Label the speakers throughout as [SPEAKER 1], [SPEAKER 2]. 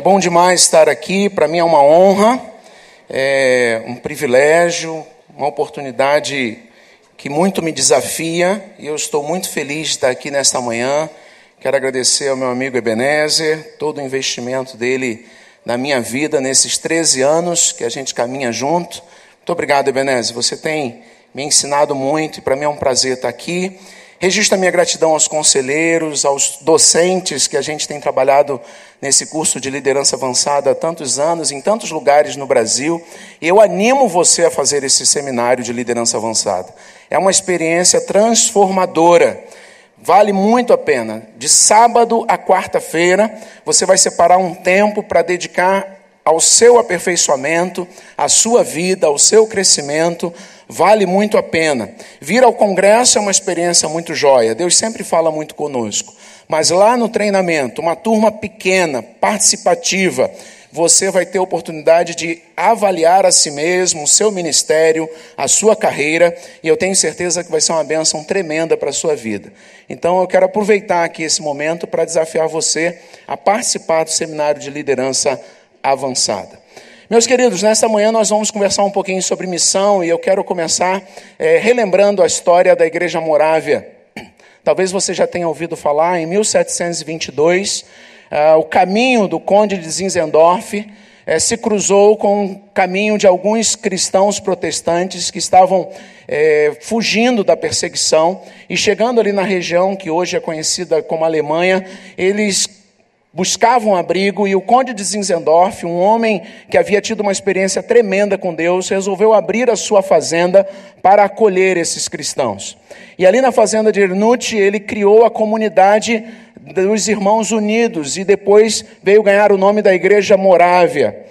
[SPEAKER 1] É bom demais estar aqui, para mim é uma honra, é um privilégio, uma oportunidade que muito me desafia e eu estou muito feliz de estar aqui nesta manhã. Quero agradecer ao meu amigo Ebenezer, todo o investimento dele na minha vida nesses 13 anos que a gente caminha junto. Muito obrigado, Ebenezer. Você tem me ensinado muito e para mim é um prazer estar aqui. Registro a minha gratidão aos conselheiros, aos docentes que a gente tem trabalhado nesse curso de liderança avançada há tantos anos, em tantos lugares no Brasil. E eu animo você a fazer esse seminário de liderança avançada. É uma experiência transformadora. Vale muito a pena. De sábado a quarta-feira, você vai separar um tempo para dedicar ao seu aperfeiçoamento, à sua vida, ao seu crescimento, vale muito a pena. Vir ao congresso é uma experiência muito jóia. Deus sempre fala muito conosco. Mas lá no treinamento, uma turma pequena, participativa, você vai ter a oportunidade de avaliar a si mesmo, o seu ministério, a sua carreira, e eu tenho certeza que vai ser uma bênção tremenda para a sua vida. Então eu quero aproveitar aqui esse momento para desafiar você a participar do seminário de liderança avançada. Meus queridos, nesta manhã nós vamos conversar um pouquinho sobre missão e eu quero começar é, relembrando a história da Igreja Morávia. Talvez você já tenha ouvido falar, em 1722, uh, ah, o caminho do Conde de Zinzendorf é, se cruzou com o caminho de alguns cristãos protestantes que estavam é, fugindo da perseguição e chegando ali na região que hoje é conhecida como Alemanha, eles buscavam abrigo e o conde de Zinzendorf, um homem que havia tido uma experiência tremenda com Deus, resolveu abrir a sua fazenda para acolher esses cristãos. E ali na fazenda de Ernute, ele criou a comunidade dos Irmãos Unidos e depois veio ganhar o nome da Igreja Morávia.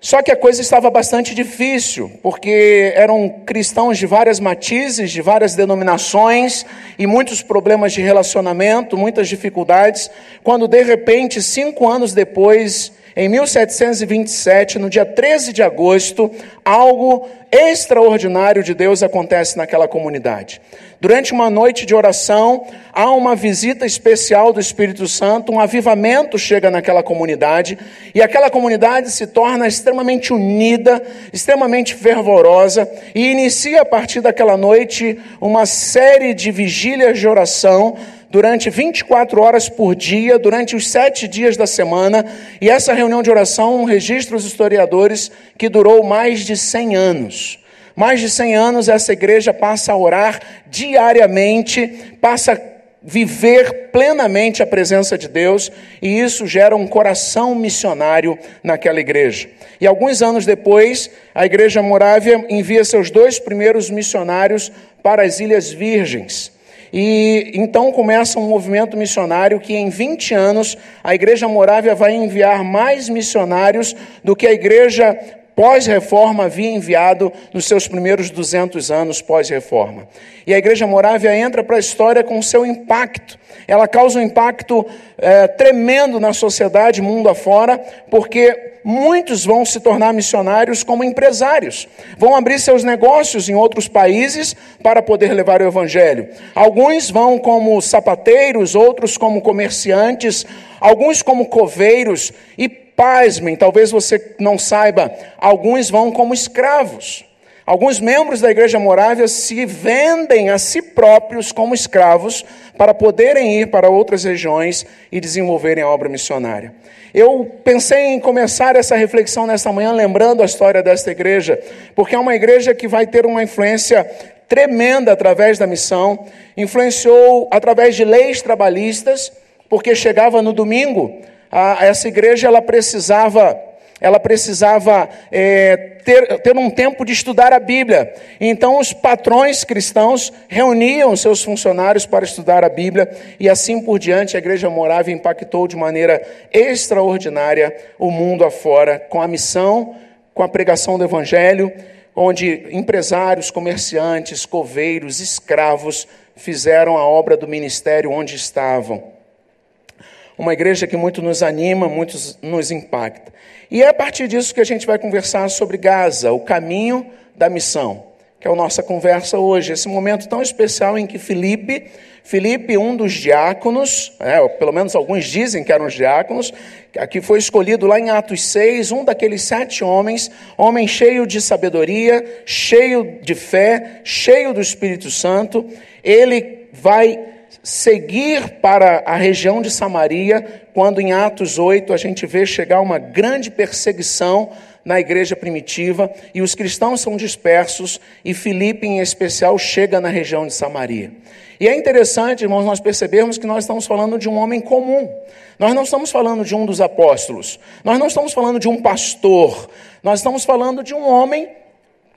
[SPEAKER 1] Só que a coisa estava bastante difícil, porque eram cristãos de várias matizes, de várias denominações e muitos problemas de relacionamento, muitas dificuldades, quando de repente, cinco anos depois, em 1727, no dia 13 de agosto, algo extraordinário de Deus acontece naquela comunidade. Durante uma noite de oração, há uma visita especial do Espírito Santo, um avivamento chega naquela comunidade, e aquela comunidade se torna extremamente unida, extremamente fervorosa, e inicia a partir daquela noite uma série de vigílias de oração durante 24 horas por dia, durante os sete dias da semana, e essa reunião de oração registra os historiadores que durou mais de 100 anos. Mais de 100 anos essa igreja passa a orar diariamente, passa a viver plenamente a presença de Deus, e isso gera um coração missionário naquela igreja. E alguns anos depois, a igreja Morávia envia seus dois primeiros missionários para as Ilhas Virgens. E então começa um movimento missionário que em 20 anos a Igreja Morávia vai enviar mais missionários do que a Igreja pós-reforma havia enviado nos seus primeiros 200 anos pós-reforma. E a Igreja Morávia entra para a história com o seu impacto. Ela causa um impacto é, tremendo na sociedade, mundo afora, porque muitos vão se tornar missionários como empresários. Vão abrir seus negócios em outros países para poder levar o Evangelho. Alguns vão como sapateiros, outros como comerciantes, alguns como coveiros e Pasmem, talvez você não saiba, alguns vão como escravos. Alguns membros da Igreja Morávia se vendem a si próprios como escravos para poderem ir para outras regiões e desenvolverem a obra missionária. Eu pensei em começar essa reflexão nesta manhã lembrando a história desta igreja, porque é uma igreja que vai ter uma influência tremenda através da missão, influenciou através de leis trabalhistas, porque chegava no domingo, a, essa igreja ela precisava, ela precisava é, ter, ter um tempo de estudar a Bíblia. Então os patrões cristãos reuniam seus funcionários para estudar a Bíblia e assim por diante a igreja morava e impactou de maneira extraordinária o mundo afora com a missão, com a pregação do Evangelho, onde empresários, comerciantes, coveiros, escravos fizeram a obra do ministério onde estavam uma igreja que muito nos anima, muito nos impacta. E é a partir disso que a gente vai conversar sobre Gaza, o caminho da missão. que é a nossa conversa hoje, esse momento tão especial em que Felipe, Felipe, um dos diáconos, é, pelo menos alguns dizem que eram os diáconos, aqui foi escolhido lá em Atos 6, um daqueles sete homens, homem cheio de sabedoria, cheio de fé, cheio do Espírito Santo, ele vai seguir para a região de Samaria, quando em Atos 8 a gente vê chegar uma grande perseguição na igreja primitiva e os cristãos são dispersos e Filipe, em especial, chega na região de Samaria. E é interessante, irmãos, nós percebermos que nós estamos falando de um homem comum. Nós não estamos falando de um dos apóstolos. Nós não estamos falando de um pastor. Nós estamos falando de um homem,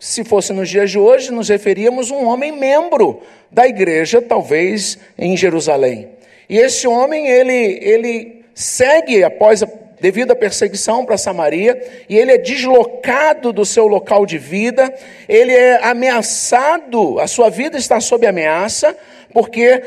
[SPEAKER 1] se fosse nos dias de hoje, nos referíamos a um homem membro da igreja, talvez em Jerusalém. E esse homem, ele, ele segue após a perseguição para Samaria, e ele é deslocado do seu local de vida, ele é ameaçado, a sua vida está sob ameaça, porque,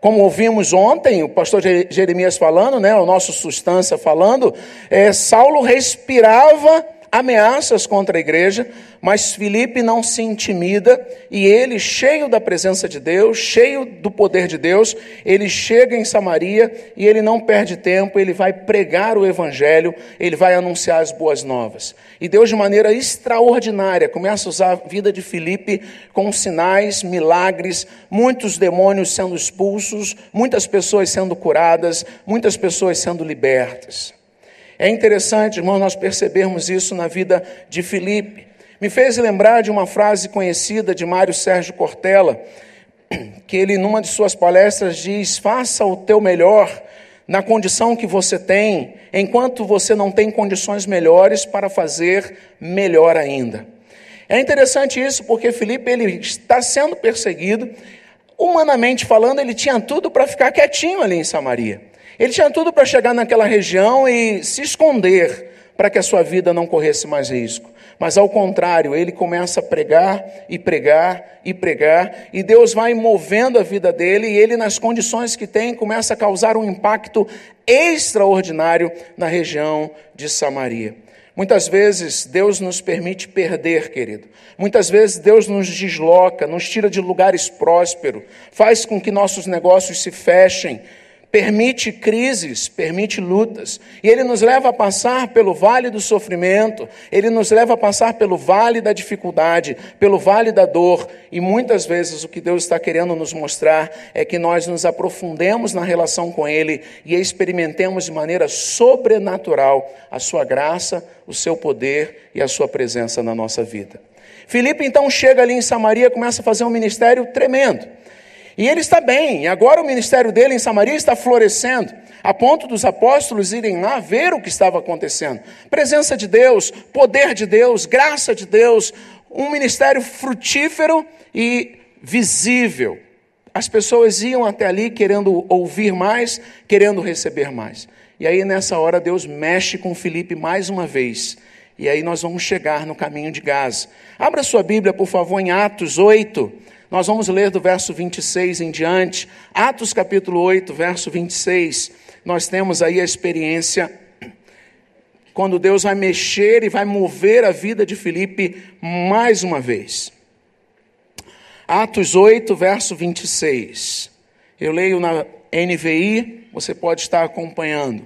[SPEAKER 1] como ouvimos ontem, o pastor Jeremias falando, né, o nosso substância falando, é, Saulo respirava ameaças contra a igreja, mas Filipe não se intimida e ele, cheio da presença de Deus, cheio do poder de Deus, ele chega em Samaria e ele não perde tempo, ele vai pregar o evangelho, ele vai anunciar as boas novas. E Deus, de maneira extraordinária, começa a usar a vida de Filipe com sinais, milagres, muitos demônios sendo expulsos, muitas pessoas sendo curadas, muitas pessoas sendo libertas. É interessante, irmão, nós percebermos isso na vida de Filipe. Me fez lembrar de uma frase conhecida de Mário Sérgio Cortella, que ele, numa de suas palestras, diz: Faça o teu melhor na condição que você tem, enquanto você não tem condições melhores para fazer melhor ainda. É interessante isso porque Filipe ele está sendo perseguido. Humanamente falando, ele tinha tudo para ficar quietinho ali em Samaria. Ele tinha tudo para chegar naquela região e se esconder para que a sua vida não corresse mais risco. Mas ao contrário, ele começa a pregar e pregar e pregar, e Deus vai movendo a vida dele, e ele, nas condições que tem, começa a causar um impacto extraordinário na região de Samaria. Muitas vezes Deus nos permite perder, querido. Muitas vezes Deus nos desloca, nos tira de lugares prósperos, faz com que nossos negócios se fechem, permite crises, permite lutas, e Ele nos leva a passar pelo vale do sofrimento, Ele nos leva a passar pelo vale da dificuldade, pelo vale da dor, e muitas vezes o que Deus está querendo nos mostrar é que nós nos aprofundemos na relação com Ele e experimentemos de maneira sobrenatural a Sua graça, o Seu poder e a Sua presença na nossa vida. Filipe então chega ali em Samaria, começa a fazer um ministério tremendo. E ele está bem, e agora o ministério dele em Samaria está florescendo, a ponto dos apóstolos irem lá ver o que estava acontecendo. Presença de Deus, poder de Deus, graça de Deus, um ministério frutífero e visível. As pessoas iam até ali querendo ouvir mais, querendo receber mais. E aí nessa hora Deus mexe com Felipe mais uma vez. E aí nós vamos chegar no caminho de Gaza. Abra sua Bíblia, por favor, em Atos 8. Nós vamos ler do verso 26 em diante, Atos capítulo 8, verso 26. Nós temos aí a experiência quando Deus vai mexer e vai mover a vida de Filipe mais uma vez. Atos 8, verso 26. Eu leio na NVI, você pode estar acompanhando.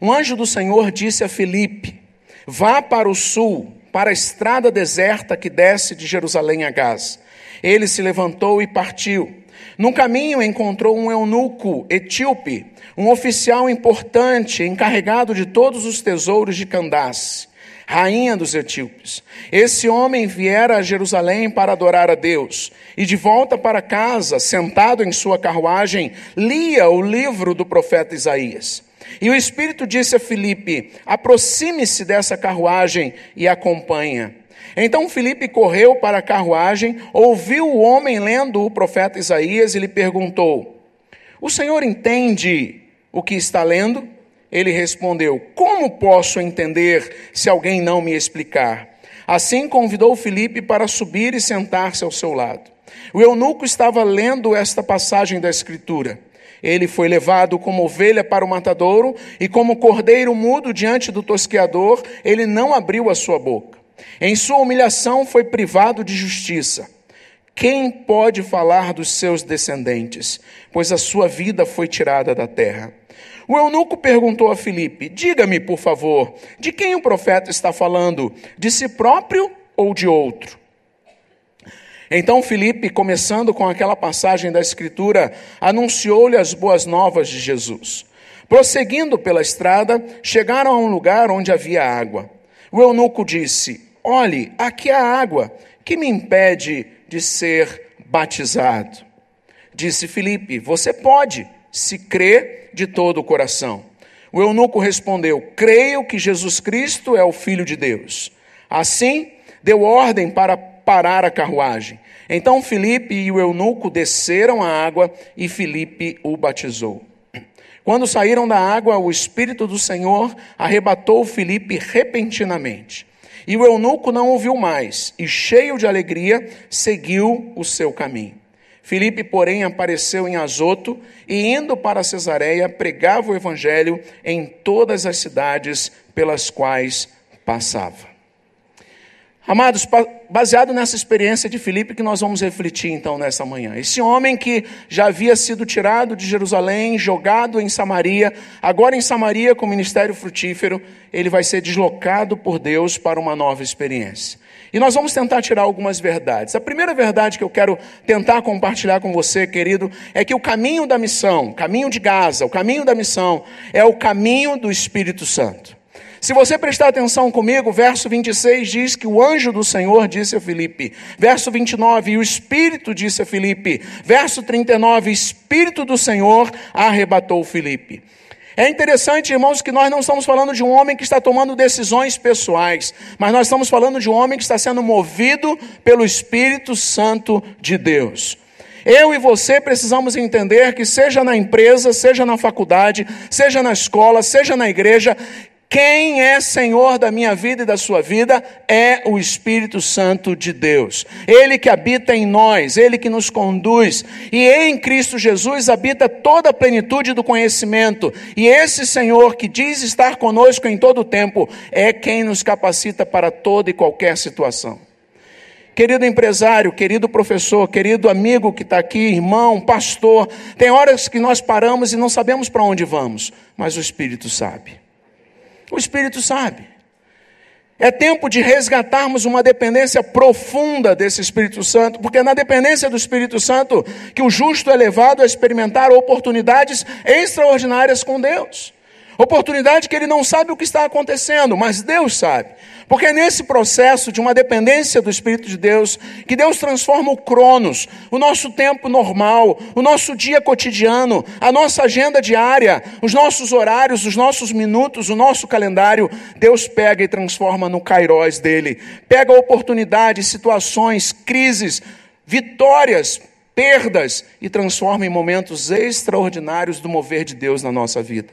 [SPEAKER 1] Um anjo do Senhor disse a Filipe: Vá para o sul, para a estrada deserta que desce de Jerusalém a Gaza. Ele se levantou e partiu. No caminho encontrou um eunuco etíope, um oficial importante, encarregado de todos os tesouros de Candace, rainha dos etíopes. Esse homem viera a Jerusalém para adorar a Deus, e de volta para casa, sentado em sua carruagem, lia o livro do profeta Isaías. E o Espírito disse a Filipe: aproxime-se dessa carruagem e acompanha. Então Filipe correu para a carruagem, ouviu o homem lendo o profeta Isaías e lhe perguntou: O senhor entende o que está lendo? Ele respondeu: Como posso entender se alguém não me explicar? Assim convidou Filipe para subir e sentar-se ao seu lado. O eunuco estava lendo esta passagem da Escritura. Ele foi levado como ovelha para o matadouro, e como cordeiro mudo diante do tosqueador, ele não abriu a sua boca. Em sua humilhação foi privado de justiça. Quem pode falar dos seus descendentes? Pois a sua vida foi tirada da terra. O eunuco perguntou a Filipe: Diga-me, por favor, de quem o profeta está falando? De si próprio ou de outro? Então Filipe, começando com aquela passagem da Escritura, anunciou-lhe as boas novas de Jesus. Prosseguindo pela estrada, chegaram a um lugar onde havia água. O eunuco disse: Olhe, aqui há água, que me impede de ser batizado? Disse Filipe: Você pode, se crê de todo o coração. O eunuco respondeu: Creio que Jesus Cristo é o Filho de Deus. Assim, deu ordem para parar a carruagem. Então Filipe e o eunuco desceram a água e Filipe o batizou. Quando saíram da água, o Espírito do Senhor arrebatou Filipe repentinamente. E o eunuco não ouviu mais, e cheio de alegria, seguiu o seu caminho. Filipe, porém, apareceu em Azoto e, indo para Cesareia, pregava o evangelho em todas as cidades pelas quais passava. Amados, baseado nessa experiência de Filipe que nós vamos refletir então nessa manhã. Esse homem que já havia sido tirado de Jerusalém, jogado em Samaria, agora em Samaria com ministério frutífero, ele vai ser deslocado por Deus para uma nova experiência. E nós vamos tentar tirar algumas verdades. A primeira verdade que eu quero tentar compartilhar com você, querido, é que o caminho da missão, o caminho de Gaza, o caminho da missão é o caminho do Espírito Santo. Se você prestar atenção comigo, verso 26 diz que o anjo do Senhor disse a Filipe. Verso 29, e o Espírito disse a Filipe. Verso 39, Espírito do Senhor arrebatou Filipe. É interessante, irmãos, que nós não estamos falando de um homem que está tomando decisões pessoais, mas nós estamos falando de um homem que está sendo movido pelo Espírito Santo de Deus. Eu e você precisamos entender que, seja na empresa, seja na faculdade, seja na escola, seja na igreja, quem é Senhor da minha vida e da sua vida é o Espírito Santo de Deus. Ele que habita em nós, ele que nos conduz. E em Cristo Jesus habita toda a plenitude do conhecimento. E esse Senhor que diz estar conosco em todo o tempo é quem nos capacita para toda e qualquer situação. Querido empresário, querido professor, querido amigo que está aqui, irmão, pastor, tem horas que nós paramos e não sabemos para onde vamos, mas o Espírito sabe. O Espírito sabe. É tempo de resgatarmos uma dependência profunda desse Espírito Santo, porque é na dependência do Espírito Santo que o justo é levado a experimentar oportunidades extraordinárias com Deus. Oportunidade que ele não sabe o que está acontecendo, mas Deus sabe. Porque é nesse processo de uma dependência do Espírito de Deus que Deus transforma o cronos, o nosso tempo normal, o nosso dia cotidiano, a nossa agenda diária, os nossos horários, os nossos minutos, o nosso calendário. Deus pega e transforma no kairós dele. Pega oportunidades, situações, crises, vitórias, perdas e transforma em momentos extraordinários do mover de Deus na nossa vida.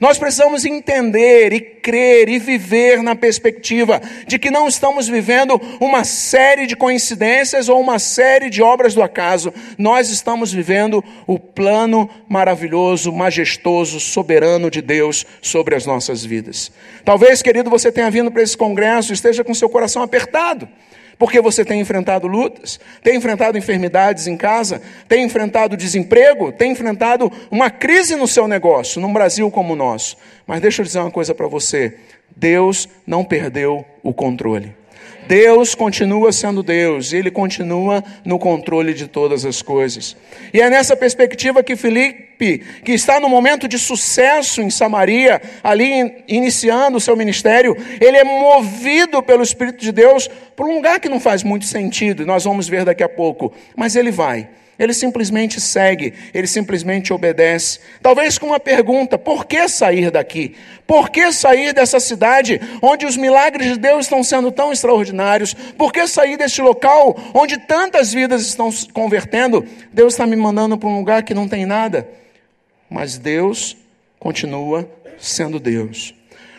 [SPEAKER 1] Nós precisamos entender e crer e viver na perspectiva de que não estamos vivendo uma série de coincidências ou uma série de obras do acaso. Nós estamos vivendo o plano maravilhoso, majestoso, soberano de Deus sobre as nossas vidas. Talvez, querido, você tenha vindo para esse congresso e esteja com seu coração apertado. Porque você tem enfrentado lutas, tem enfrentado enfermidades em casa, tem enfrentado desemprego, tem enfrentado uma crise no seu negócio, num Brasil como o nosso. Mas deixa eu dizer uma coisa para você: Deus não perdeu o controle. Deus continua sendo Deus, Ele continua no controle de todas as coisas. E é nessa perspectiva que Felipe, que está no momento de sucesso em Samaria, ali iniciando o seu ministério, ele é movido pelo Espírito de Deus para um lugar que não faz muito sentido, nós vamos ver daqui a pouco, mas ele vai. Ele simplesmente segue, ele simplesmente obedece. Talvez com uma pergunta: por que sair daqui? Por que sair dessa cidade onde os milagres de Deus estão sendo tão extraordinários? Por que sair deste local onde tantas vidas estão se convertendo? Deus está me mandando para um lugar que não tem nada. Mas Deus continua sendo Deus.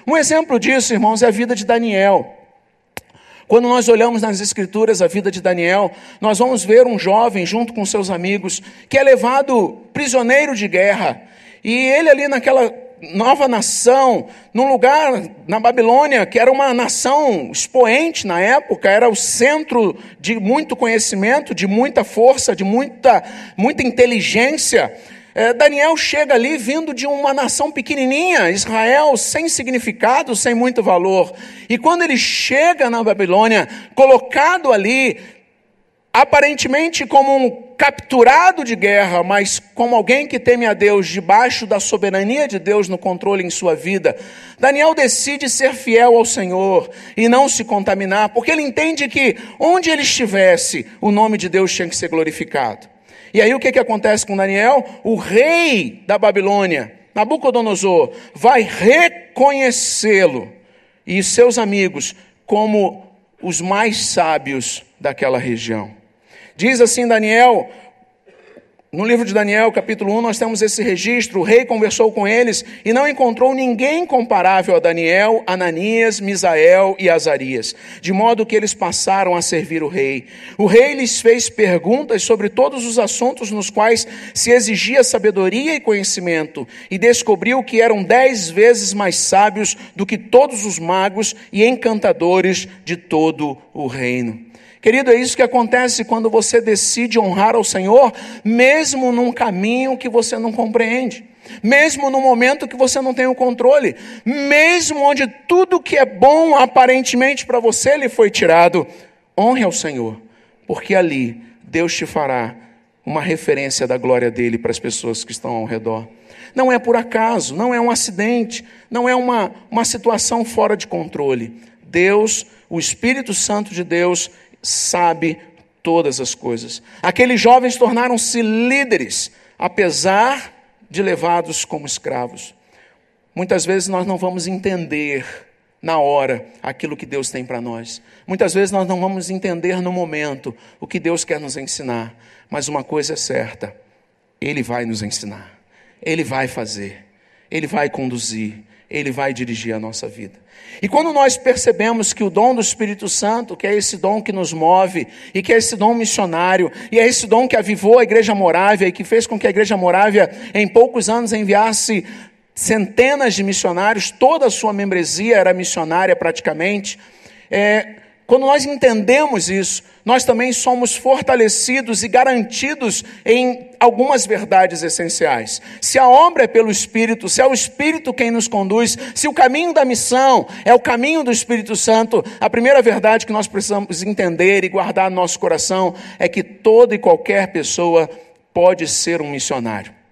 [SPEAKER 1] Um exemplo disso, irmãos, é a vida de Daniel. Quando nós olhamos nas Escrituras a vida de Daniel, nós vamos ver um jovem junto com seus amigos que é levado prisioneiro de guerra. E ele ali naquela nova nação, num lugar na Babilônia que era uma nação expoente na época, era o centro de muito conhecimento, de muita força, de muita, muita inteligência. É, Daniel chega ali vindo de uma nação pequenininha, Israel, sem significado, sem muito valor. E quando ele chega na Babilônia, colocado ali, aparentemente como um capturado de guerra, mas como alguém que teme a Deus, debaixo da soberania de Deus no controle em sua vida, Daniel decide ser fiel ao Senhor e não se contaminar, porque ele entende que onde ele estivesse, o nome de Deus tinha que ser glorificado. E aí o que, que acontece com Daniel? O rei da Babilônia, Nabucodonosor, vai reconhecê-lo e seus amigos como os mais sábios daquela região. Diz assim Daniel, no livro de Daniel, capítulo 1, nós temos esse registro. O rei conversou com eles e não encontrou ninguém comparável a Daniel, Ananias, Misael e Azarias, de modo que eles passaram a servir o rei. O rei lhes fez perguntas sobre todos os assuntos nos quais se exigia sabedoria e conhecimento, e descobriu que eram dez vezes mais sábios do que todos os magos e encantadores de todo o reino. Querido, é isso que acontece quando você decide honrar ao Senhor, mesmo num caminho que você não compreende, mesmo no momento que você não tem o controle, mesmo onde tudo que é bom aparentemente para você lhe foi tirado. Honre ao Senhor, porque ali Deus te fará uma referência da glória dele para as pessoas que estão ao redor. Não é por acaso, não é um acidente, não é uma, uma situação fora de controle. Deus, o Espírito Santo de Deus, sabe todas as coisas. Aqueles jovens tornaram-se líderes, apesar de levados como escravos. Muitas vezes nós não vamos entender na hora aquilo que Deus tem para nós. Muitas vezes nós não vamos entender no momento o que Deus quer nos ensinar. Mas uma coisa é certa: Ele vai nos ensinar, Ele vai fazer, Ele vai conduzir, Ele vai dirigir a nossa vida. E quando nós percebemos que o dom do Espírito Santo, que é esse dom que nos move, e que é esse dom missionário, e é esse dom que avivou a Igreja Morávia e que fez com que a Igreja Morávia, em poucos anos, enviasse centenas de missionários, toda a sua membresia era missionária praticamente, é, quando nós entendemos isso, nós também somos fortalecidos e garantidos em algumas verdades essenciais. Se a obra é pelo Espírito, se é o Espírito quem nos conduz, se o caminho da missão é o caminho do Espírito Santo, a primeira verdade que nós precisamos entender e guardar no nosso coração é que toda e qualquer pessoa pode ser um missionário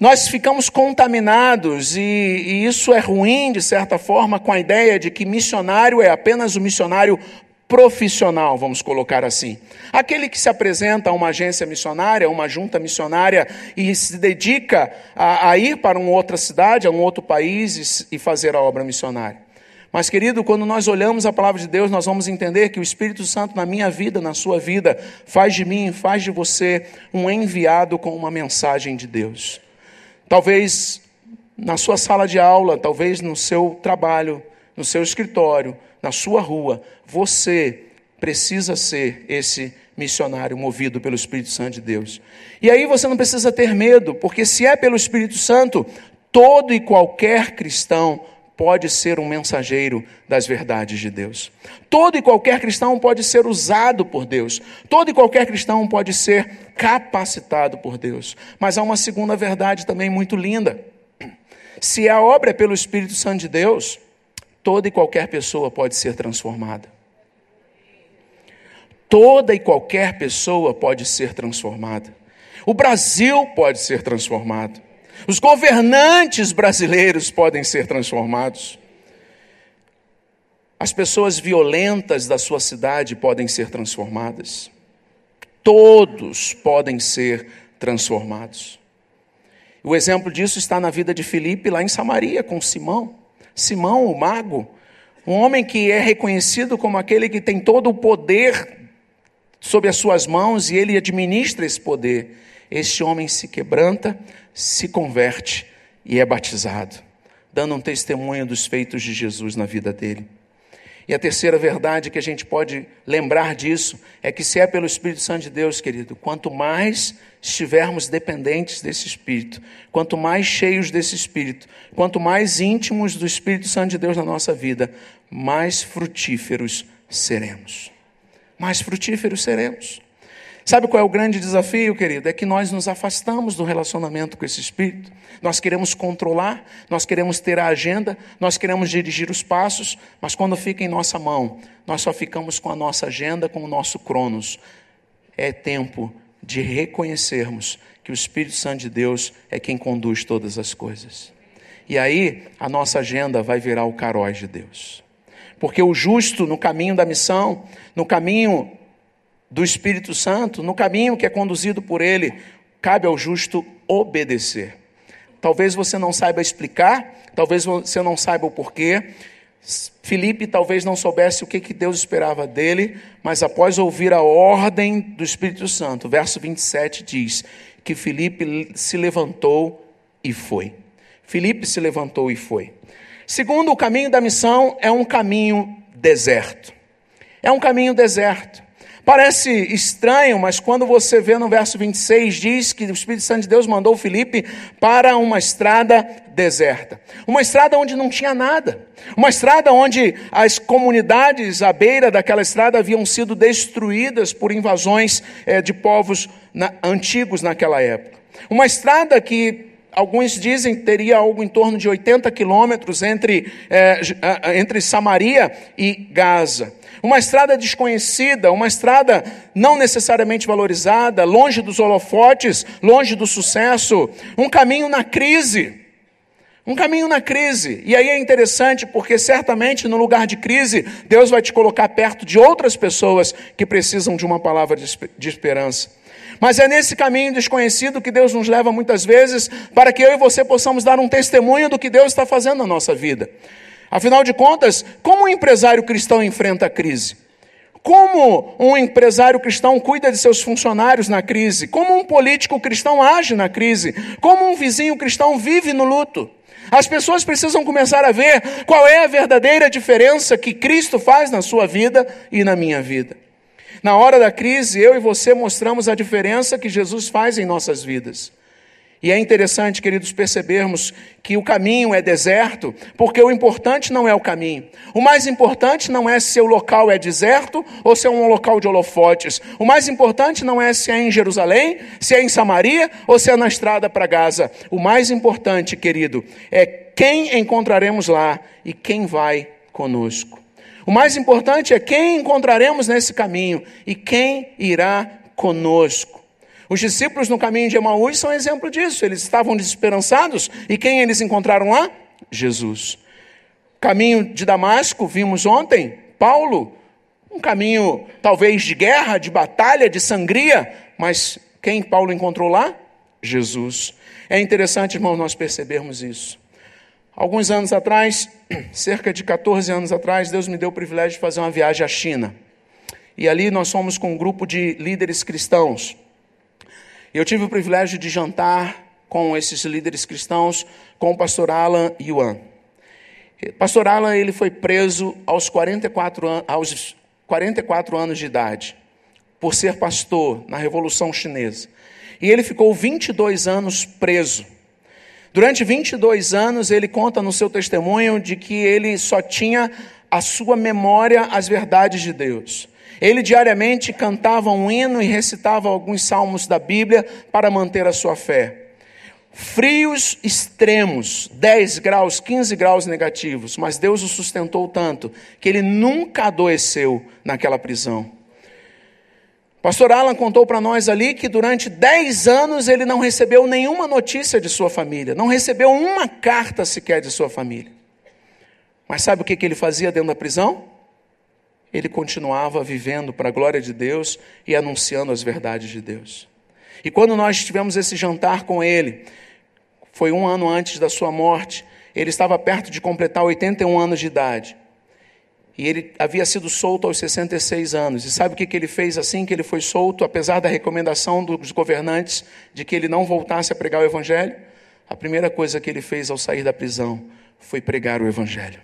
[SPEAKER 1] nós ficamos contaminados e, e, isso é ruim, de certa forma, com a ideia de que missionário é apenas o missionário profissional, vamos colocar assim. Aquele que se apresenta a uma agência missionária, uma junta missionária e se dedica a, a ir para uma outra cidade, a um outro país e, e fazer a obra missionária. Mas, querido, quando nós olhamos a palavra de Deus, nós vamos entender que o Espírito Santo na minha vida, na sua vida, faz de mim, faz de você um enviado com uma mensagem de Deus. Talvez na sua sala de aula, talvez no seu trabalho, no seu escritório, na sua rua, você precisa ser esse missionário movido pelo Espírito Santo de Deus. E aí você não precisa ter medo, porque se é pelo Espírito Santo, todo e qualquer cristão pode ser um mensageiro das verdades de Deus. Todo e qualquer cristão pode ser usado por Deus. Todo e qualquer cristão pode ser capacitado por Deus. Mas há uma segunda verdade também muito linda. Se a obra é pelo Espírito Santo de Deus, toda e qualquer pessoa pode ser transformada. Toda e qualquer pessoa pode ser transformada. O Brasil pode ser transformado. Os governantes brasileiros podem ser transformados. As pessoas violentas da sua cidade podem ser transformadas. Todos podem ser transformados. O exemplo disso está na vida de Filipe lá em Samaria com Simão. Simão, o mago, um homem que é reconhecido como aquele que tem todo o poder sob as suas mãos e ele administra esse poder. Este homem se quebranta, se converte e é batizado, dando um testemunho dos feitos de Jesus na vida dele. E a terceira verdade que a gente pode lembrar disso é que, se é pelo Espírito Santo de Deus, querido, quanto mais estivermos dependentes desse Espírito, quanto mais cheios desse Espírito, quanto mais íntimos do Espírito Santo de Deus na nossa vida, mais frutíferos seremos. Mais frutíferos seremos. Sabe qual é o grande desafio, querido? É que nós nos afastamos do relacionamento com esse Espírito. Nós queremos controlar, nós queremos ter a agenda, nós queremos dirigir os passos, mas quando fica em nossa mão, nós só ficamos com a nossa agenda, com o nosso cronos. É tempo de reconhecermos que o Espírito Santo de Deus é quem conduz todas as coisas. E aí, a nossa agenda vai virar o caróis de Deus. Porque o justo no caminho da missão, no caminho do Espírito Santo, no caminho que é conduzido por ele, cabe ao justo obedecer. Talvez você não saiba explicar, talvez você não saiba o porquê. Felipe talvez não soubesse o que, que Deus esperava dele, mas após ouvir a ordem do Espírito Santo, verso 27 diz que Felipe se levantou e foi. Felipe se levantou e foi. Segundo, o caminho da missão é um caminho deserto. É um caminho deserto. Parece estranho, mas quando você vê no verso 26, diz que o Espírito Santo de Deus mandou Felipe para uma estrada deserta. Uma estrada onde não tinha nada. Uma estrada onde as comunidades à beira daquela estrada haviam sido destruídas por invasões é, de povos antigos naquela época. Uma estrada que alguns dizem teria algo em torno de 80 quilômetros entre, é, entre Samaria e Gaza. Uma estrada desconhecida, uma estrada não necessariamente valorizada, longe dos holofotes, longe do sucesso, um caminho na crise. Um caminho na crise. E aí é interessante porque certamente no lugar de crise, Deus vai te colocar perto de outras pessoas que precisam de uma palavra de esperança. Mas é nesse caminho desconhecido que Deus nos leva muitas vezes para que eu e você possamos dar um testemunho do que Deus está fazendo na nossa vida. Afinal de contas, como um empresário cristão enfrenta a crise? Como um empresário cristão cuida de seus funcionários na crise? Como um político cristão age na crise? Como um vizinho cristão vive no luto? As pessoas precisam começar a ver qual é a verdadeira diferença que Cristo faz na sua vida e na minha vida. Na hora da crise, eu e você mostramos a diferença que Jesus faz em nossas vidas. E é interessante, queridos, percebermos que o caminho é deserto, porque o importante não é o caminho. O mais importante não é se o local é deserto ou se é um local de holofotes. O mais importante não é se é em Jerusalém, se é em Samaria ou se é na estrada para Gaza. O mais importante, querido, é quem encontraremos lá e quem vai conosco. O mais importante é quem encontraremos nesse caminho e quem irá conosco. Os discípulos no caminho de Emaús são exemplo disso. Eles estavam desesperançados e quem eles encontraram lá? Jesus. Caminho de Damasco, vimos ontem, Paulo. Um caminho talvez de guerra, de batalha, de sangria, mas quem Paulo encontrou lá? Jesus. É interessante, irmão, nós percebermos isso. Alguns anos atrás, cerca de 14 anos atrás, Deus me deu o privilégio de fazer uma viagem à China. E ali nós fomos com um grupo de líderes cristãos. Eu tive o privilégio de jantar com esses líderes cristãos, com o pastor Alan Yuan. Pastor Alan ele foi preso aos 44, an aos 44 anos de idade, por ser pastor na Revolução Chinesa. E ele ficou 22 anos preso. Durante 22 anos, ele conta no seu testemunho de que ele só tinha a sua memória as verdades de Deus. Ele diariamente cantava um hino e recitava alguns salmos da Bíblia para manter a sua fé. Frios extremos, 10 graus, 15 graus negativos, mas Deus o sustentou tanto que ele nunca adoeceu naquela prisão. Pastor Alan contou para nós ali que durante 10 anos ele não recebeu nenhuma notícia de sua família, não recebeu uma carta sequer de sua família. Mas sabe o que, que ele fazia dentro da prisão? ele continuava vivendo para a glória de Deus e anunciando as verdades de Deus. E quando nós tivemos esse jantar com ele, foi um ano antes da sua morte, ele estava perto de completar 81 anos de idade. E ele havia sido solto aos 66 anos. E sabe o que, que ele fez assim que ele foi solto, apesar da recomendação dos governantes de que ele não voltasse a pregar o Evangelho? A primeira coisa que ele fez ao sair da prisão foi pregar o Evangelho.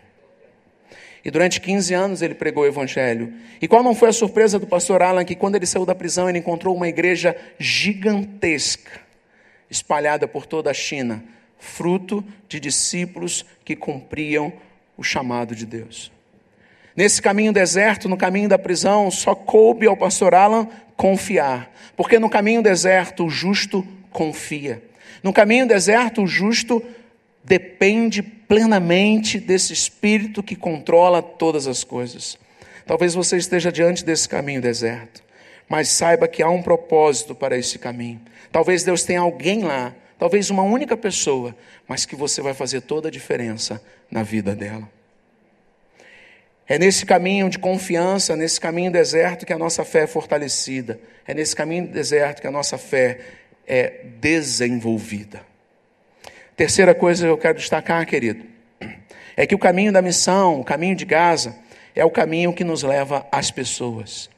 [SPEAKER 1] E durante 15 anos ele pregou o evangelho. E qual não foi a surpresa do pastor Alan que quando ele saiu da prisão ele encontrou uma igreja gigantesca, espalhada por toda a China, fruto de discípulos que cumpriam o chamado de Deus. Nesse caminho deserto, no caminho da prisão, só coube ao pastor Alan confiar, porque no caminho deserto o justo confia. No caminho deserto o justo depende plenamente desse espírito que controla todas as coisas. Talvez você esteja diante desse caminho deserto, mas saiba que há um propósito para esse caminho. Talvez Deus tenha alguém lá, talvez uma única pessoa, mas que você vai fazer toda a diferença na vida dela. É nesse caminho de confiança, nesse caminho deserto que a nossa fé é fortalecida. É nesse caminho deserto que a nossa fé é desenvolvida. Terceira coisa que eu quero destacar, querido, é que o caminho da missão, o caminho de Gaza, é o caminho que nos leva às pessoas.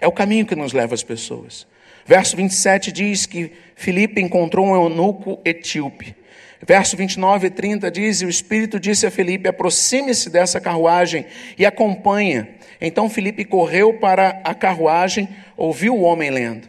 [SPEAKER 1] É o caminho que nos leva às pessoas. Verso 27 diz que Filipe encontrou um eunuco etíope. Verso 29 e 30 diz: E o Espírito disse a Filipe: aproxime-se dessa carruagem e acompanha. Então Filipe correu para a carruagem, ouviu o homem lendo.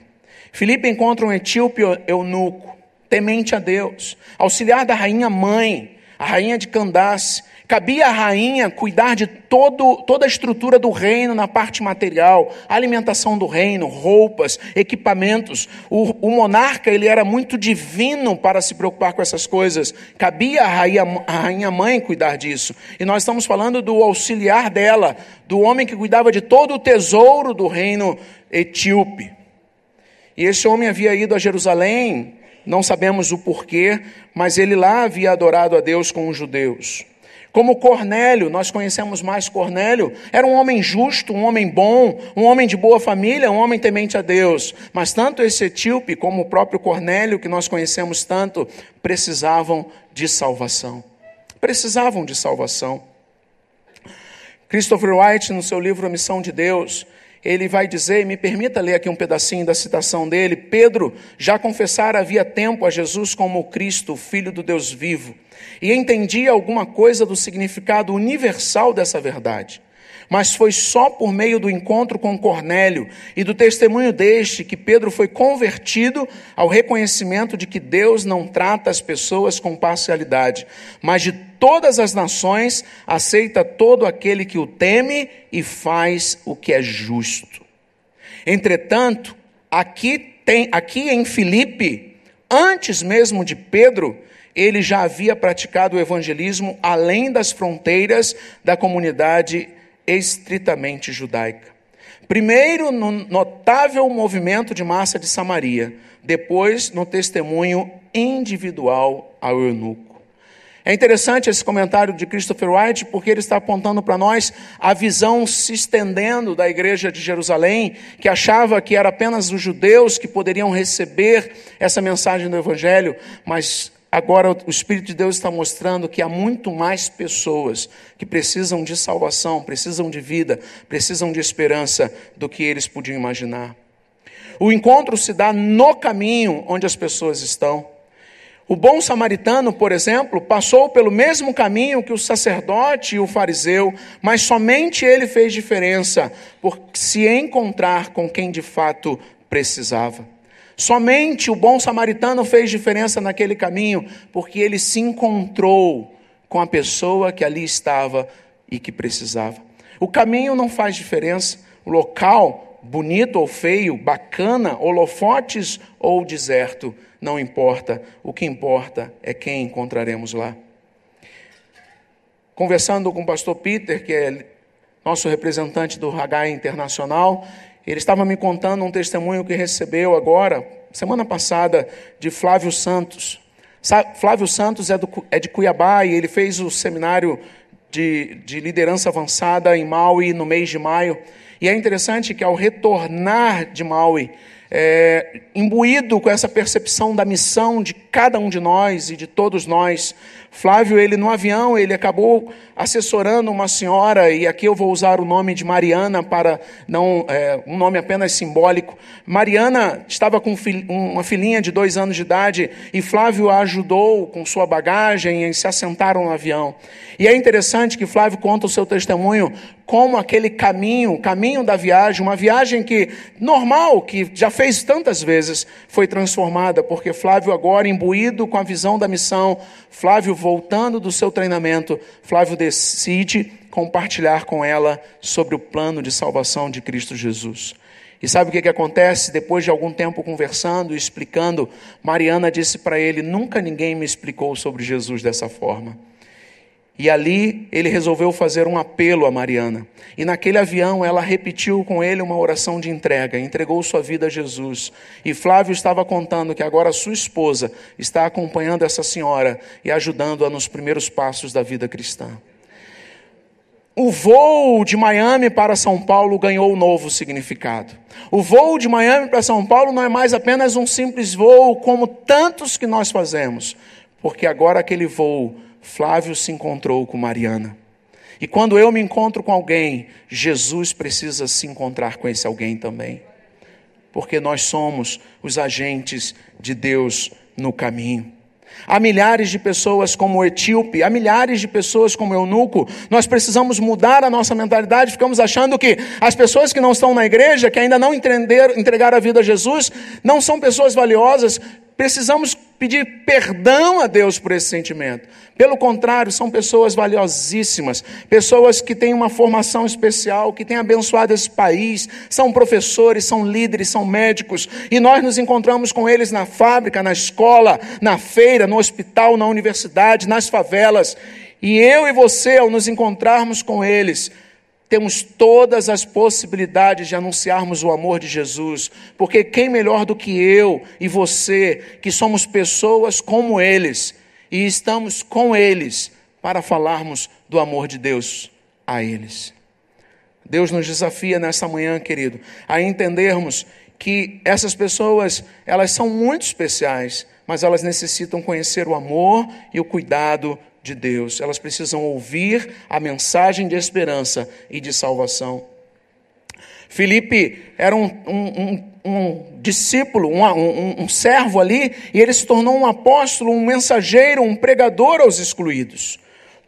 [SPEAKER 1] Filipe encontra um etíope eunuco, temente a Deus, auxiliar da rainha mãe, a rainha de Candace, Cabia à rainha cuidar de todo, toda a estrutura do reino na parte material, alimentação do reino, roupas, equipamentos. O, o, monarca ele era muito divino para se preocupar com essas coisas. Cabia à rainha, à rainha mãe cuidar disso. E nós estamos falando do auxiliar dela, do homem que cuidava de todo o tesouro do reino etíope. E esse homem havia ido a Jerusalém, não sabemos o porquê, mas ele lá havia adorado a Deus com os judeus. Como Cornélio, nós conhecemos mais Cornélio, era um homem justo, um homem bom, um homem de boa família, um homem temente a Deus. Mas tanto esse etíope como o próprio Cornélio, que nós conhecemos tanto, precisavam de salvação. Precisavam de salvação. Christopher White, no seu livro A Missão de Deus, ele vai dizer, me permita ler aqui um pedacinho da citação dele: Pedro já confessara havia tempo a Jesus como o Cristo, Filho do Deus vivo e entendia alguma coisa do significado universal dessa verdade. Mas foi só por meio do encontro com Cornélio e do testemunho deste que Pedro foi convertido ao reconhecimento de que Deus não trata as pessoas com parcialidade, mas de todas as nações aceita todo aquele que o teme e faz o que é justo. Entretanto, aqui tem aqui em Filipe, antes mesmo de Pedro, ele já havia praticado o evangelismo além das fronteiras da comunidade estritamente judaica. Primeiro, no notável movimento de massa de Samaria, depois, no testemunho individual ao eunuco. É interessante esse comentário de Christopher White, porque ele está apontando para nós a visão se estendendo da igreja de Jerusalém, que achava que era apenas os judeus que poderiam receber essa mensagem do Evangelho, mas Agora o Espírito de Deus está mostrando que há muito mais pessoas que precisam de salvação, precisam de vida, precisam de esperança do que eles podiam imaginar. O encontro se dá no caminho onde as pessoas estão. O bom samaritano, por exemplo, passou pelo mesmo caminho que o sacerdote e o fariseu, mas somente ele fez diferença por se encontrar com quem de fato precisava. Somente o bom samaritano fez diferença naquele caminho, porque ele se encontrou com a pessoa que ali estava e que precisava. O caminho não faz diferença, o local, bonito ou feio, bacana, holofotes ou deserto, não importa. O que importa é quem encontraremos lá. Conversando com o pastor Peter, que é nosso representante do Hagai Internacional, ele estava me contando um testemunho que recebeu agora, semana passada, de Flávio Santos. Flávio Santos é, do, é de Cuiabá e ele fez o seminário de, de liderança avançada em Maui no mês de maio. E é interessante que ao retornar de Maui, é, imbuído com essa percepção da missão de cada um de nós e de todos nós, Flávio, ele no avião, ele acabou assessorando uma senhora, e aqui eu vou usar o nome de Mariana para não é, um nome apenas simbólico. Mariana estava com uma filhinha de dois anos de idade e Flávio a ajudou com sua bagagem e se assentaram no avião. E é interessante que Flávio conta o seu testemunho como aquele caminho, caminho da viagem, uma viagem que normal, que já fez tantas vezes, foi transformada, porque Flávio agora imbuído com a visão da missão, Flávio voltando do seu treinamento, Flávio decide compartilhar com ela sobre o plano de salvação de Cristo Jesus. E sabe o que, que acontece? Depois de algum tempo conversando e explicando, Mariana disse para ele: Nunca ninguém me explicou sobre Jesus dessa forma. E ali ele resolveu fazer um apelo a Mariana. E naquele avião ela repetiu com ele uma oração de entrega, entregou sua vida a Jesus. E Flávio estava contando que agora sua esposa está acompanhando essa senhora e ajudando-a nos primeiros passos da vida cristã. O voo de Miami para São Paulo ganhou um novo significado. O voo de Miami para São Paulo não é mais apenas um simples voo, como tantos que nós fazemos, porque agora aquele voo Flávio se encontrou com Mariana. E quando eu me encontro com alguém, Jesus precisa se encontrar com esse alguém também. Porque nós somos os agentes de Deus no caminho. Há milhares de pessoas como o etíope, há milhares de pessoas como o eunuco. Nós precisamos mudar a nossa mentalidade. Ficamos achando que as pessoas que não estão na igreja, que ainda não entregaram a vida a Jesus, não são pessoas valiosas. Precisamos pedir perdão a Deus por esse sentimento. Pelo contrário, são pessoas valiosíssimas, pessoas que têm uma formação especial, que têm abençoado esse país, são professores, são líderes, são médicos, e nós nos encontramos com eles na fábrica, na escola, na feira, no hospital, na universidade, nas favelas. E eu e você, ao nos encontrarmos com eles, temos todas as possibilidades de anunciarmos o amor de Jesus, porque quem melhor do que eu e você, que somos pessoas como eles e estamos com eles para falarmos do amor de Deus a eles. Deus nos desafia nessa manhã, querido, a entendermos que essas pessoas, elas são muito especiais, mas elas necessitam conhecer o amor e o cuidado de Deus. Elas precisam ouvir a mensagem de esperança e de salvação. Felipe era um, um, um, um discípulo, um, servo ali, e ele se tornou um apóstolo, um mensageiro, um pregador aos excluídos.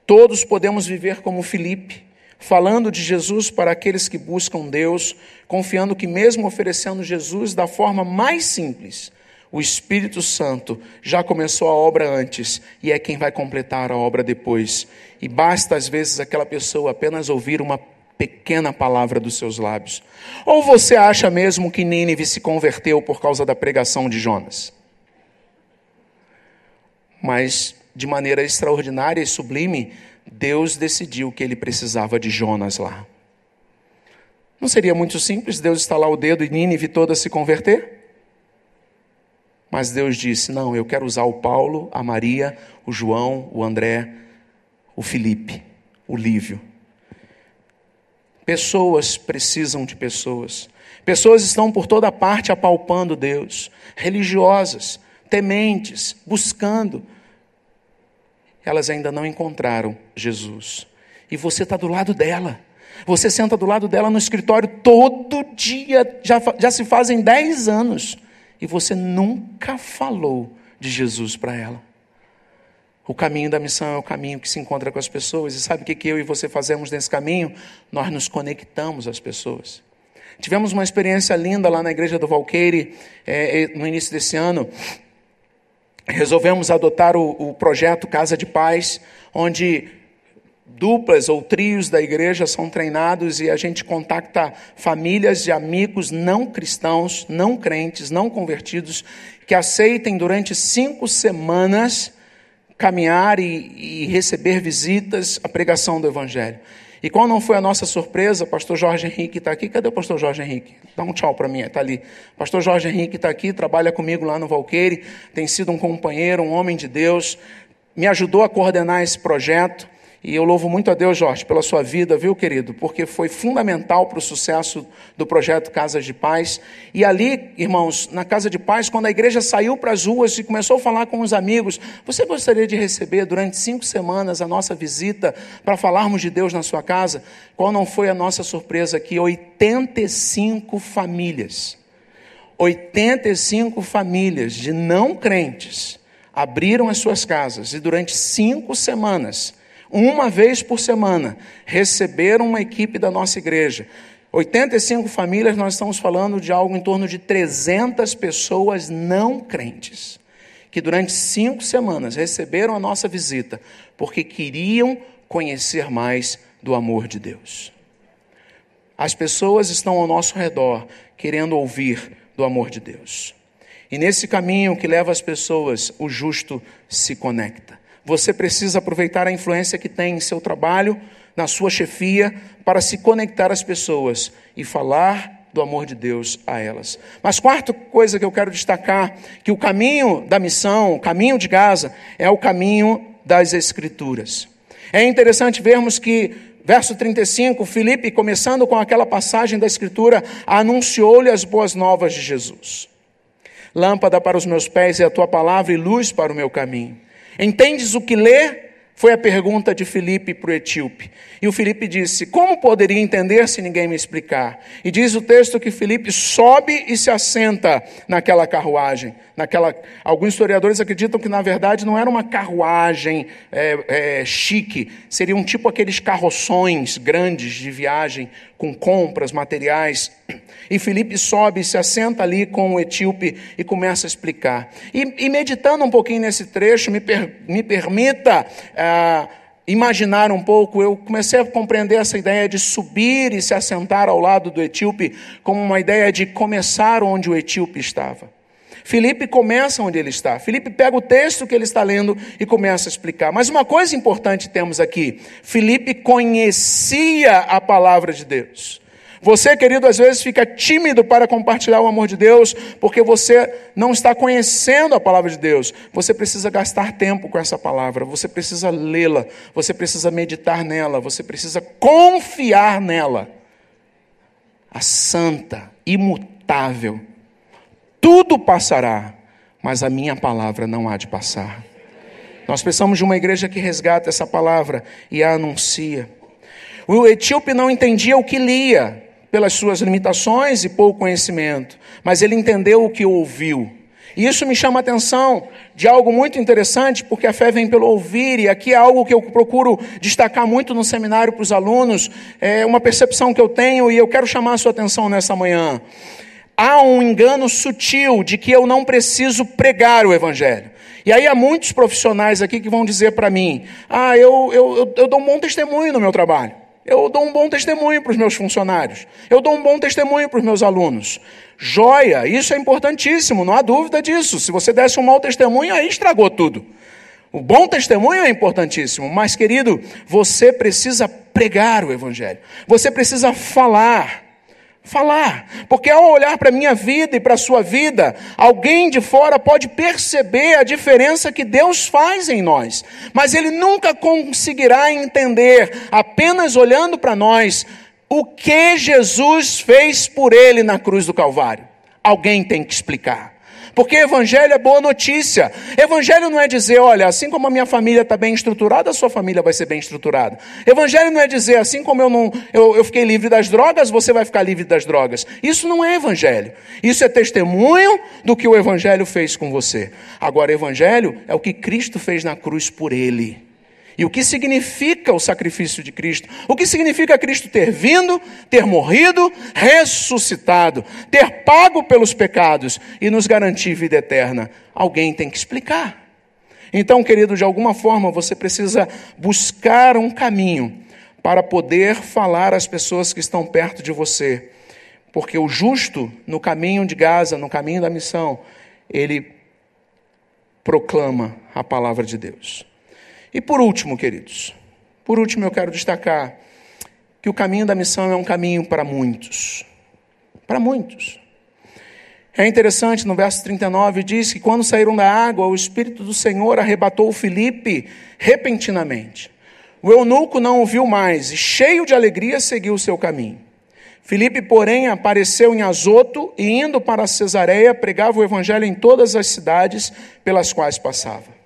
[SPEAKER 1] Todos podemos viver como Felipe, falando de Jesus para aqueles que buscam Deus, confiando que, mesmo oferecendo Jesus da forma mais simples, o Espírito Santo já começou a obra antes e é quem vai completar a obra depois. E basta às vezes aquela pessoa apenas ouvir uma pequena palavra dos seus lábios. Ou você acha mesmo que Nínive se converteu por causa da pregação de Jonas? Mas, de maneira extraordinária e sublime, Deus decidiu que ele precisava de Jonas lá. Não seria muito simples Deus estalar o dedo e Nínive toda se converter? Mas Deus disse: Não, eu quero usar o Paulo, a Maria, o João, o André, o Felipe, o Lívio. Pessoas precisam de pessoas. Pessoas estão por toda parte apalpando Deus, religiosas, tementes, buscando. Elas ainda não encontraram Jesus. E você está do lado dela. Você senta do lado dela no escritório todo dia, já, já se fazem dez anos e você nunca falou de Jesus para ela. O caminho da missão é o caminho que se encontra com as pessoas. E sabe o que eu e você fazemos nesse caminho? Nós nos conectamos às pessoas. Tivemos uma experiência linda lá na igreja do Valqueire é, é no início desse ano. Resolvemos adotar o, o projeto Casa de Paz, onde duplas ou trios da igreja são treinados e a gente contacta famílias e amigos não cristãos, não crentes, não convertidos, que aceitem durante cinco semanas caminhar e, e receber visitas, a pregação do Evangelho. E qual não foi a nossa surpresa? Pastor Jorge Henrique está aqui. Cadê o pastor Jorge Henrique? Dá um tchau para mim, está ali. Pastor Jorge Henrique está aqui, trabalha comigo lá no Valqueire, tem sido um companheiro, um homem de Deus, me ajudou a coordenar esse projeto. E eu louvo muito a Deus, Jorge, pela sua vida, viu, querido? Porque foi fundamental para o sucesso do projeto Casas de Paz. E ali, irmãos, na Casa de Paz, quando a igreja saiu para as ruas e começou a falar com os amigos, você gostaria de receber durante cinco semanas a nossa visita para falarmos de Deus na sua casa? Qual não foi a nossa surpresa aqui? 85 famílias. 85 famílias de não crentes abriram as suas casas e durante cinco semanas uma vez por semana, receberam uma equipe da nossa igreja. 85 famílias, nós estamos falando de algo em torno de 300 pessoas não crentes, que durante cinco semanas receberam a nossa visita, porque queriam conhecer mais do amor de Deus. As pessoas estão ao nosso redor querendo ouvir do amor de Deus. E nesse caminho que leva as pessoas, o justo se conecta. Você precisa aproveitar a influência que tem em seu trabalho, na sua chefia, para se conectar às pessoas e falar do amor de Deus a elas. Mas quarta coisa que eu quero destacar, que o caminho da missão, o caminho de Gaza, é o caminho das escrituras. É interessante vermos que verso 35, Filipe, começando com aquela passagem da escritura, anunciou-lhe as boas novas de Jesus. Lâmpada para os meus pés é a tua palavra e luz para o meu caminho. Entendes o que lê? Foi a pergunta de Filipe para o etíope. E o Filipe disse: Como poderia entender se ninguém me explicar? E diz o texto que Filipe sobe e se assenta naquela carruagem. Naquela... Alguns historiadores acreditam que, na verdade, não era uma carruagem é, é, chique, seriam tipo aqueles carroções grandes de viagem com compras, materiais. E Felipe sobe, se assenta ali com o etíope e começa a explicar. E, e meditando um pouquinho nesse trecho, me, per, me permita ah, imaginar um pouco, eu comecei a compreender essa ideia de subir e se assentar ao lado do etíope como uma ideia de começar onde o etíope estava. Felipe começa onde ele está. Felipe pega o texto que ele está lendo e começa a explicar. Mas uma coisa importante temos aqui: Felipe conhecia a palavra de Deus. Você, querido, às vezes fica tímido para compartilhar o amor de Deus, porque você não está conhecendo a palavra de Deus. Você precisa gastar tempo com essa palavra, você precisa lê-la, você precisa meditar nela, você precisa confiar nela. A santa, imutável, tudo passará, mas a minha palavra não há de passar. Nós precisamos de uma igreja que resgata essa palavra e a anuncia. O etíope não entendia o que lia, pelas suas limitações e pouco conhecimento, mas ele entendeu o que ouviu. E isso me chama a atenção de algo muito interessante, porque a fé vem pelo ouvir, e aqui é algo que eu procuro destacar muito no seminário para os alunos, é uma percepção que eu tenho e eu quero chamar a sua atenção nessa manhã. Há um engano sutil de que eu não preciso pregar o Evangelho. E aí há muitos profissionais aqui que vão dizer para mim: ah, eu, eu, eu, eu dou um bom testemunho no meu trabalho. Eu dou um bom testemunho para os meus funcionários. Eu dou um bom testemunho para os meus alunos. Joia, isso é importantíssimo, não há dúvida disso. Se você desse um mau testemunho, aí estragou tudo. O bom testemunho é importantíssimo, mas querido, você precisa pregar o Evangelho. Você precisa falar falar, porque ao olhar para a minha vida e para a sua vida, alguém de fora pode perceber a diferença que Deus faz em nós, mas ele nunca conseguirá entender, apenas olhando para nós, o que Jesus fez por ele na cruz do Calvário. Alguém tem que explicar. Porque evangelho é boa notícia. Evangelho não é dizer, olha, assim como a minha família está bem estruturada, a sua família vai ser bem estruturada. Evangelho não é dizer, assim como eu, não, eu, eu fiquei livre das drogas, você vai ficar livre das drogas. Isso não é evangelho. Isso é testemunho do que o evangelho fez com você. Agora, evangelho é o que Cristo fez na cruz por ele. E o que significa o sacrifício de Cristo? O que significa Cristo ter vindo, ter morrido, ressuscitado, ter pago pelos pecados e nos garantir vida eterna? Alguém tem que explicar. Então, querido, de alguma forma você precisa buscar um caminho para poder falar às pessoas que estão perto de você. Porque o justo, no caminho de Gaza, no caminho da missão, ele proclama a palavra de Deus. E por último, queridos, por último eu quero destacar que o caminho da missão é um caminho para muitos. Para muitos. É interessante, no verso 39 diz que quando saíram da água, o Espírito do Senhor arrebatou Filipe repentinamente. O eunuco não o viu mais e, cheio de alegria, seguiu o seu caminho. Filipe, porém, apareceu em Azoto e, indo para Cesareia, pregava o evangelho em todas as cidades pelas quais passava.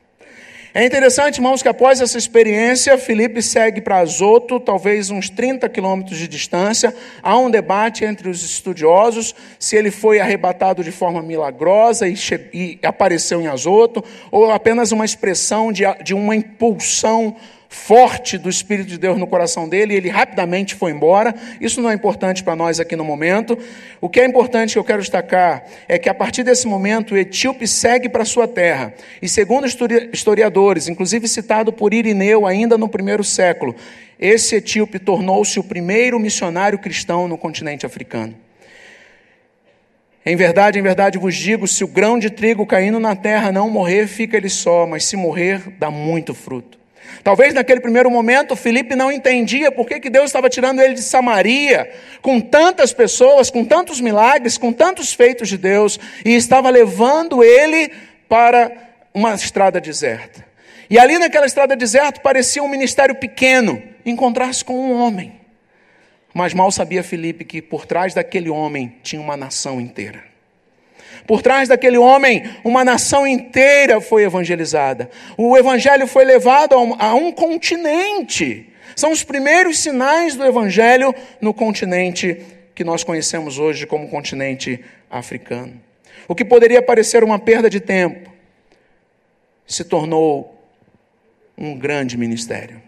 [SPEAKER 1] É interessante, irmãos, que após essa experiência, Filipe segue para Azoto, talvez uns 30 quilômetros de distância. Há um debate entre os estudiosos se ele foi arrebatado de forma milagrosa e, e apareceu em Azoto, ou apenas uma expressão de, de uma impulsão forte do Espírito de Deus no coração dele, e ele rapidamente foi embora. Isso não é importante para nós aqui no momento. O que é importante que eu quero destacar é que a partir desse momento o etíope segue para sua terra. E segundo historiadores, inclusive citado por Irineu ainda no primeiro século, esse etíope tornou-se o primeiro missionário cristão no continente africano. Em verdade, em verdade vos digo: se o grão de trigo caindo na terra não morrer, fica ele só, mas se morrer, dá muito fruto. Talvez naquele primeiro momento Felipe não entendia por que, que Deus estava tirando ele de Samaria, com tantas pessoas, com tantos milagres, com tantos feitos de Deus, e estava levando ele para uma estrada deserta. E ali naquela estrada deserta parecia um ministério pequeno, encontrar-se com um homem. Mas mal sabia Felipe que por trás daquele homem tinha uma nação inteira. Por trás daquele homem, uma nação inteira foi evangelizada. O evangelho foi levado a um, continente. São os primeiros sinais do evangelho no continente que nós conhecemos hoje como continente africano. O que poderia parecer uma perda de tempo se tornou um grande ministério.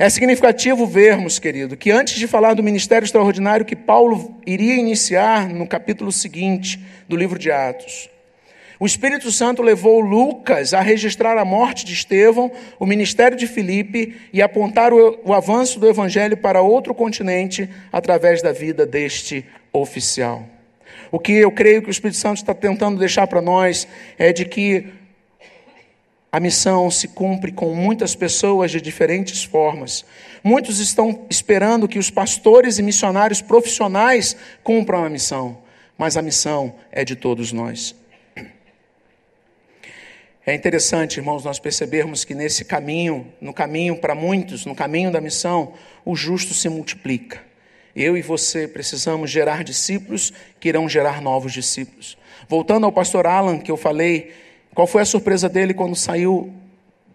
[SPEAKER 1] É significativo vermos, querido, que antes de falar do ministério extraordinário que Paulo iria iniciar no capítulo seguinte do livro de Atos, o Espírito Santo levou Lucas a registrar a morte de Estevão, o ministério de Filipe e apontar o, o avanço do evangelho para outro continente através da vida deste oficial. O que eu creio que o Espírito Santo está tentando deixar para nós é de que a missão se cumpre com muitas pessoas de diferentes formas. Muitos estão esperando que os pastores e missionários profissionais cumpram a missão, mas a missão é de todos nós. É interessante, irmãos, nós percebermos que nesse caminho, no caminho para muitos, no caminho da missão, o justo se multiplica. Eu e você precisamos gerar discípulos que irão gerar novos discípulos. Voltando ao pastor Alan, que eu falei qual foi a surpresa dele quando saiu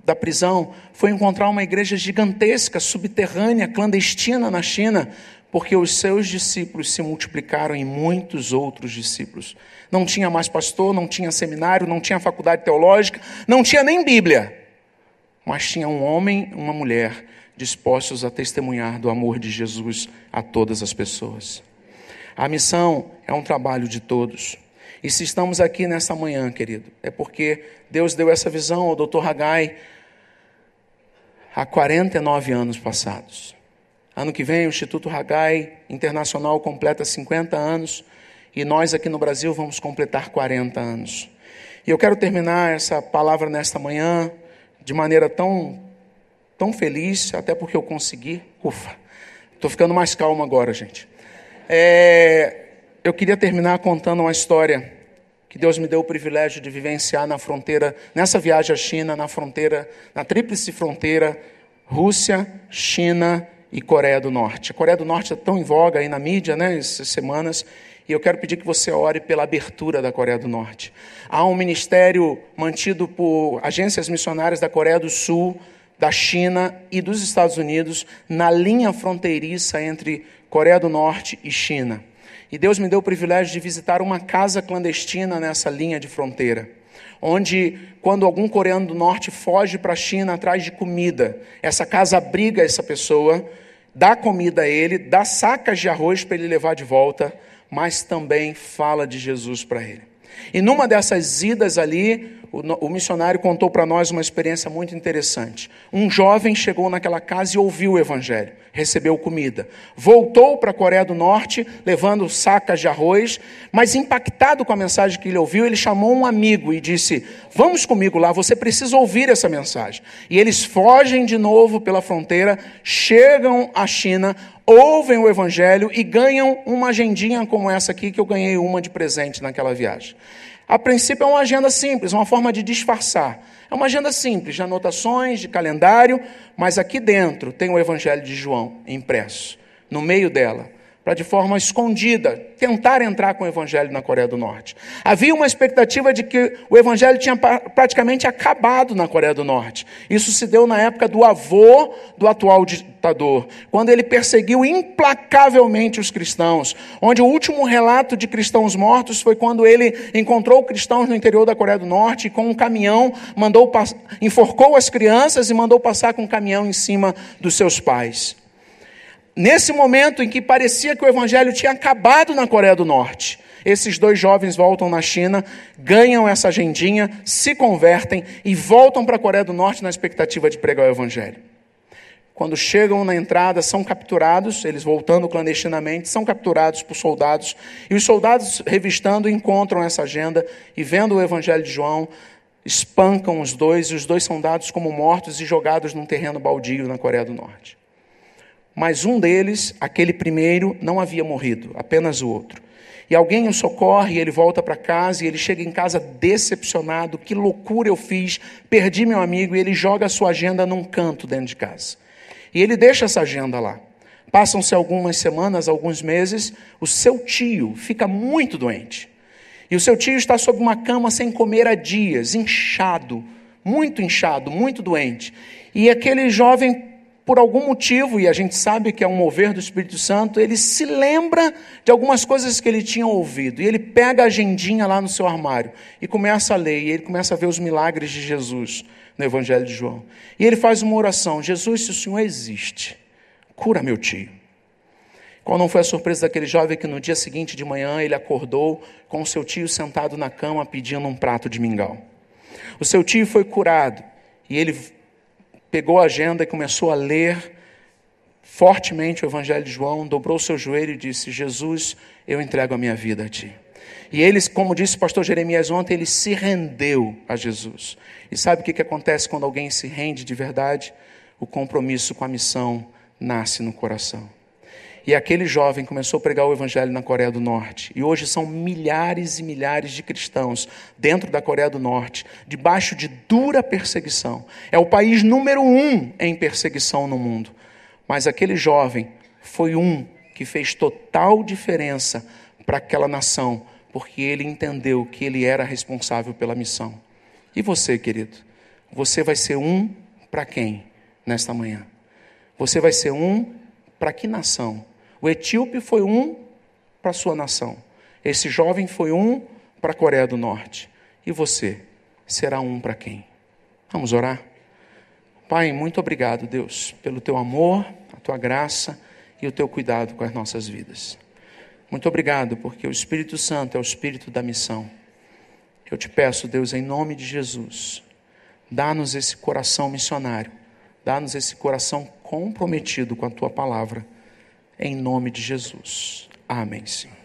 [SPEAKER 1] da prisão? Foi encontrar uma igreja gigantesca, subterrânea, clandestina na China, porque os seus discípulos se multiplicaram em muitos outros discípulos. Não tinha mais pastor, não tinha seminário, não tinha faculdade teológica, não tinha nem Bíblia, mas tinha um homem, uma mulher dispostos a testemunhar do amor de Jesus a todas as pessoas. A missão é um trabalho de todos. E se estamos aqui nessa manhã, querido, é porque Deus deu essa visão ao Dr. Hagai há 49 anos passados. Ano que vem, o Instituto Hagai Internacional completa 50 anos e nós aqui no Brasil vamos completar 40 anos. E eu quero terminar essa palavra nesta manhã de maneira tão, tão feliz, até porque eu consegui. Ufa, estou ficando mais calmo agora, gente. É, eu queria terminar contando uma história que Deus me deu o privilégio de vivenciar na fronteira, nessa viagem à China, na fronteira, na tríplice fronteira Rússia, China e Coreia do Norte. A Coreia do Norte é tão em voga aí na mídia, né, essas semanas, e eu quero pedir que você ore pela abertura da Coreia do Norte. Há um ministério mantido por agências missionárias da Coreia do Sul, da China e dos Estados Unidos na linha fronteiriça entre Coreia do Norte e China. E Deus me deu o privilégio de visitar uma casa clandestina nessa linha de fronteira, onde, quando algum coreano do norte foge para a China atrás de comida, essa casa abriga essa pessoa, dá comida a ele, dá sacas de arroz para ele levar de volta, mas também fala de Jesus para ele. E numa dessas idas ali, o, missionário contou para nós uma experiência muito interessante. Um jovem chegou naquela casa e ouviu o evangelho, recebeu comida. Voltou para a Coreia do Norte, levando sacas de arroz, mas impactado com a mensagem que ele ouviu, ele chamou um amigo e disse: Vamos comigo lá, você precisa ouvir essa mensagem. E eles fogem de novo pela fronteira, chegam à China, ouvem o evangelho e ganham uma agendinha como essa aqui, que eu ganhei uma de presente naquela viagem. A princípio é uma agenda simples, uma forma de disfarçar. É uma agenda simples, de anotações, de calendário, mas aqui dentro tem o Evangelho de João impresso, no meio dela para de forma escondida tentar entrar com o evangelho na Coreia do Norte. Havia uma expectativa de que o evangelho tinha praticamente acabado na Coreia do Norte. Isso se deu na época do avô do atual ditador, quando ele perseguiu implacavelmente os cristãos, onde o último relato de cristãos mortos foi quando ele encontrou cristãos no interior da Coreia do Norte e com um caminhão mandou enforcou as crianças e mandou passar com um caminhão em cima dos seus pais nesse momento em que parecia que o evangelho tinha acabado na Coreia do Norte, esses dois jovens voltam na China, ganham essa agendinha, se convertem e voltam para a Coreia do Norte na expectativa de pregar o evangelho. Quando chegam na entrada, são capturados, eles voltando clandestinamente, são capturados por soldados, e os soldados, revistando, encontram essa agenda e, vendo o evangelho de João, espancam os dois, e os dois são dados como mortos e jogados num terreno baldio na Coreia do Norte. Mas um deles, aquele primeiro, não havia morrido, apenas o outro. E alguém o socorre, ele volta para casa e ele chega em casa decepcionado. Que loucura eu fiz, perdi meu amigo. E ele joga a sua agenda num canto dentro de casa. E ele deixa essa agenda lá. Passam-se algumas semanas, alguns meses. O seu tio fica muito doente. E o seu tio está sob uma cama sem comer há dias, inchado, muito inchado, muito doente. E aquele jovem por algum motivo, e a gente sabe que é um mover do Espírito Santo, ele se lembra de algumas coisas que ele tinha ouvido. E ele pega a agendinha lá no seu armário e começa a ler, e ele começa a ver os milagres de Jesus no Evangelho de João. E ele faz uma oração: Jesus, se o Senhor existe, cura meu tio. Qual não foi a surpresa daquele jovem que no dia seguinte de manhã ele acordou com o seu tio sentado na cama pedindo um prato de mingau? O seu tio foi curado e ele pegou a agenda e começou a ler fortemente o Evangelho de João, dobrou seu joelho e disse: Jesus, eu entrego a minha vida a ti. E eles, como disse o pastor Jeremias ontem, ele se rendeu a Jesus. E sabe o que, que acontece quando alguém se rende de verdade? O compromisso com a missão nasce no coração. E aquele jovem começou a pregar o evangelho na Coreia do Norte. E hoje são milhares e milhares de cristãos dentro da Coreia do Norte, debaixo de dura perseguição. É o país número um em perseguição no mundo. Mas aquele jovem foi um que fez total diferença para aquela nação, porque ele entendeu que ele era responsável pela missão. E você, querido? Você vai ser um para quem nesta manhã? Você vai ser um para que nação? O etíope foi um para a sua nação. Esse jovem foi um para a Coreia do Norte. E você será um para quem? Vamos orar? Pai, muito obrigado, Deus, pelo teu amor, a tua graça e o teu cuidado com as nossas vidas. Muito obrigado, porque o Espírito Santo é o Espírito da missão. Eu te peço, Deus, em nome de Jesus, dá-nos esse coração missionário, dá-nos esse coração comprometido com a tua palavra em nome de Jesus. Amém, Senhor.